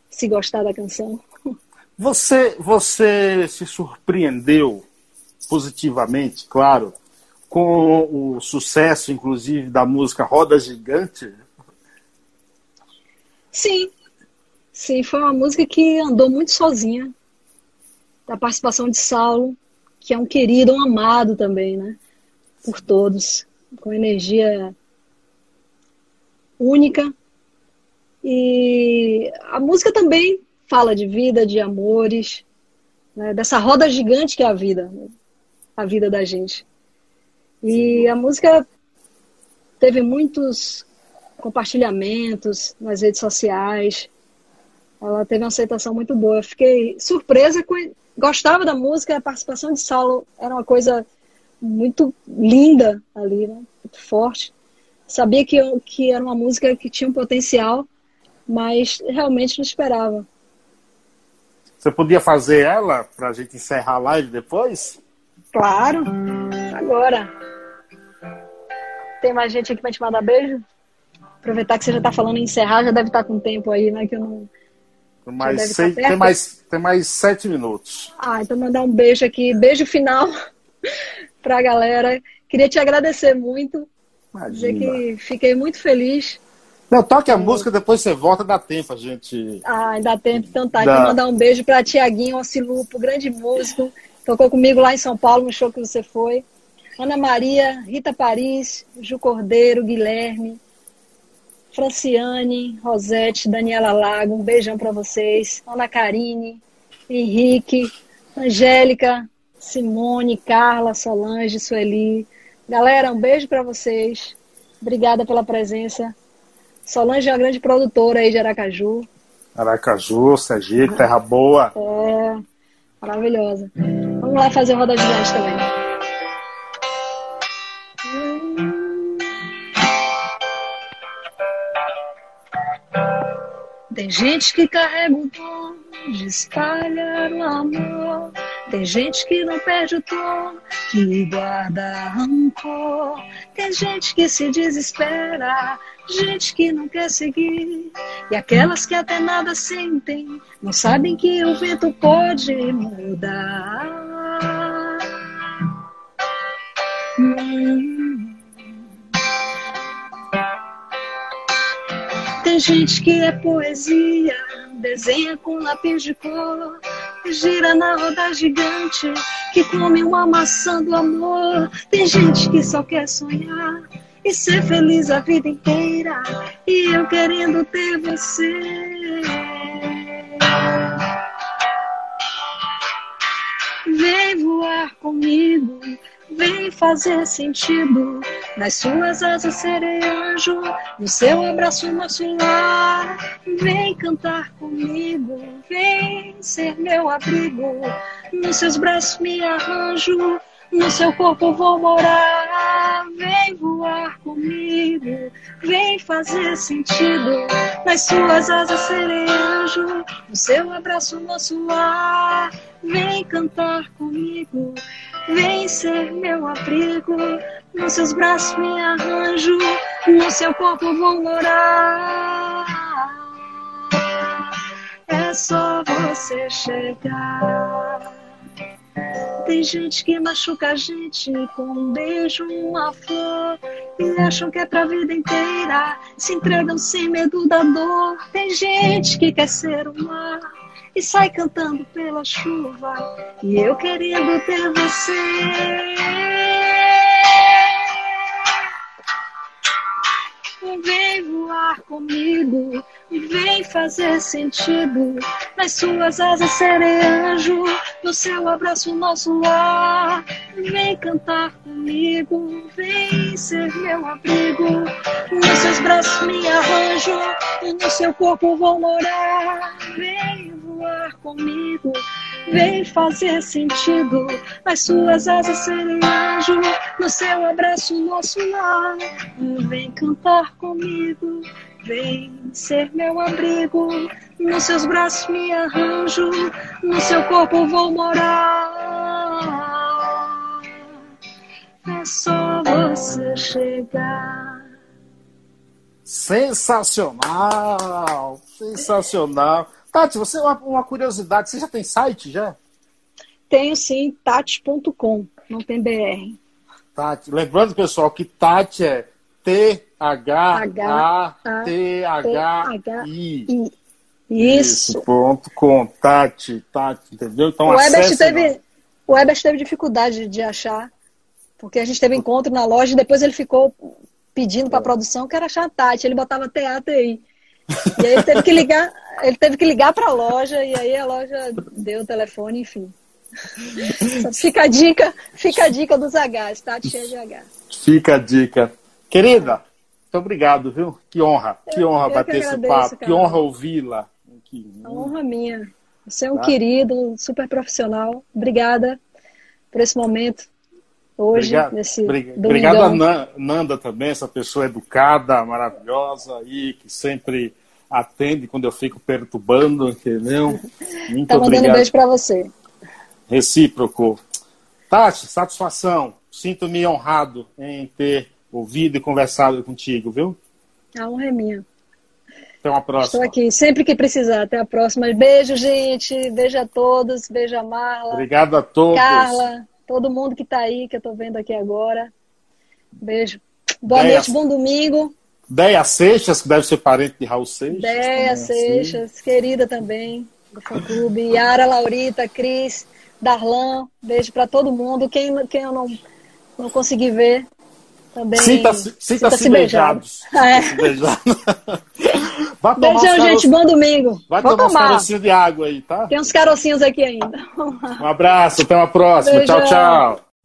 se gostar da canção. Você, você se surpreendeu positivamente, claro, com o sucesso, inclusive, da música Roda Gigante? Sim, sim, foi uma música que andou muito sozinha, da participação de Saulo, que é um querido, um amado também, né? Por todos, com energia única. E a música também fala de vida, de amores, né? dessa roda gigante que é a vida, a vida da gente. E a música teve muitos compartilhamentos nas redes sociais. Ela teve uma aceitação muito boa. Eu fiquei surpresa com. Gostava da música, a participação de Saulo era uma coisa muito linda ali, né? muito forte. Sabia que, eu, que era uma música que tinha um potencial, mas realmente não esperava. Você podia fazer ela para a gente encerrar a live depois? Claro, agora. Tem mais gente aqui para te mandar beijo? Aproveitar que você já está falando em encerrar, já deve estar tá com tempo aí, né? Que eu não. Tem mais, tá seis, tem, mais, tem mais sete minutos. Ah, então mandar um beijo aqui, beijo final para a galera. Queria te agradecer muito. Imagina. Dizer que fiquei muito feliz. Não, toque a é. música, depois você volta, dá tempo a gente. Ah, dá tempo. Então tá, dá. mandar um beijo para Tiaguinho Ocilupo, grande músico. Tocou comigo lá em São Paulo, no show que você foi. Ana Maria, Rita Paris, Ju Cordeiro, Guilherme, Franciane, Rosete, Daniela Lago, um beijão para vocês. Ana Karine, Henrique, Angélica, Simone, Carla, Solange, Sueli. Galera, um beijo para vocês. Obrigada pela presença. Solange é uma grande produtora aí de Aracaju. Aracaju, Sergipe, Terra Boa. É, maravilhosa. Vamos lá fazer roda gigante também. Tem gente que carrega o dom de espalhar o amor. Tem gente que não perde o tom, que guarda rancor. Tem gente que se desespera, gente que não quer seguir. E aquelas que até nada sentem, não sabem que o vento pode mudar. Hum. Tem gente que é poesia, desenha com lápis de cor, gira na roda gigante, que come uma maçã do amor. Tem gente que só quer sonhar e ser feliz a vida inteira, e eu querendo ter você. Vem voar comigo Vem fazer sentido. Nas suas asas serei anjo, no seu abraço nosso lar. Vem cantar comigo, vem ser meu abrigo. Nos seus braços me arranjo, no seu corpo vou morar. Vem voar comigo, vem fazer sentido. Nas suas asas serei anjo, no seu abraço nosso lar. Vem cantar comigo, Vem ser meu abrigo, nos seus braços me arranjo, no seu corpo vou morar. É só você chegar. Tem gente que machuca a gente com um beijo, uma flor. E acham que é pra vida inteira. Se entregam sem medo da dor. Tem gente que quer ser o mar e sai cantando pela chuva. E eu querendo ter você. Vem voar comigo, vem fazer sentido. Nas suas asas serei anjo, no seu abraço nosso lar. Vem cantar comigo, vem ser meu abrigo. Nos seus braços me arranjo, e no seu corpo vou morar. Vem voar comigo, vem fazer sentido. Nas suas asas serem anjo, no seu abraço nosso lar. Vem cantar comigo, vem ser meu abrigo. Nos seus braços me arranjo, no seu corpo vou morar. É só você chegar. Sensacional! Sensacional! Tati, você uma, uma curiosidade, você já tem site já? Tenho sim, tati.com, não tem BR. Tati, lembrando, pessoal, que Tati é T-H-A-T-H-I. Isso. Ponto com, Tati, Tati, entendeu? Então, o Ebert teve, o Ebert teve dificuldade de achar, porque a gente teve encontro na loja e depois ele ficou pedindo para a produção que era achar a Tati. Ele botava TATI. E aí ele teve que ligar, ele teve que ligar para a loja e aí a loja deu o telefone, enfim. Fica a dica, fica a dica dos Hs, tá? Cheia de H. Fica a dica. Querida, muito obrigado, viu? Que honra, que honra eu bater esse papo, cara. que honra ouvi-la. A honra minha. Você é um tá? querido, super profissional. Obrigada por esse momento hoje, obrigado, nesse Obrigado a Nanda também, essa pessoa educada, maravilhosa aí, que sempre atende quando eu fico perturbando, entendeu? Muito tá mandando um beijo para você. Recíproco. Tati, satisfação. Sinto-me honrado em ter ouvido e conversado contigo, viu? A honra é minha. Até uma próxima. Estou aqui sempre que precisar. Até a próxima. Beijo, gente. Beijo a todos. Beijo a Marla. Obrigado a todos. Carla, todo mundo que está aí, que eu estou vendo aqui agora. Beijo. Boa Deia, noite, bom domingo. Deia Seixas, que deve ser parente de Raul Seixas. Deia assim. Seixas, assim. querida também, do fã-clube. Yara, Laurita, Cris, Darlan. Beijo para todo mundo. Quem, quem eu não, não consegui ver, também. Sinta-se sinta sinta beijados. É. Sinta beijado. Beijão, gente. Bom domingo. Vai Vou tomar, tomar uns carocinhos de água aí, tá? Tem uns carocinhos aqui ainda. Um abraço. Até uma próxima. Beijão. Tchau, tchau.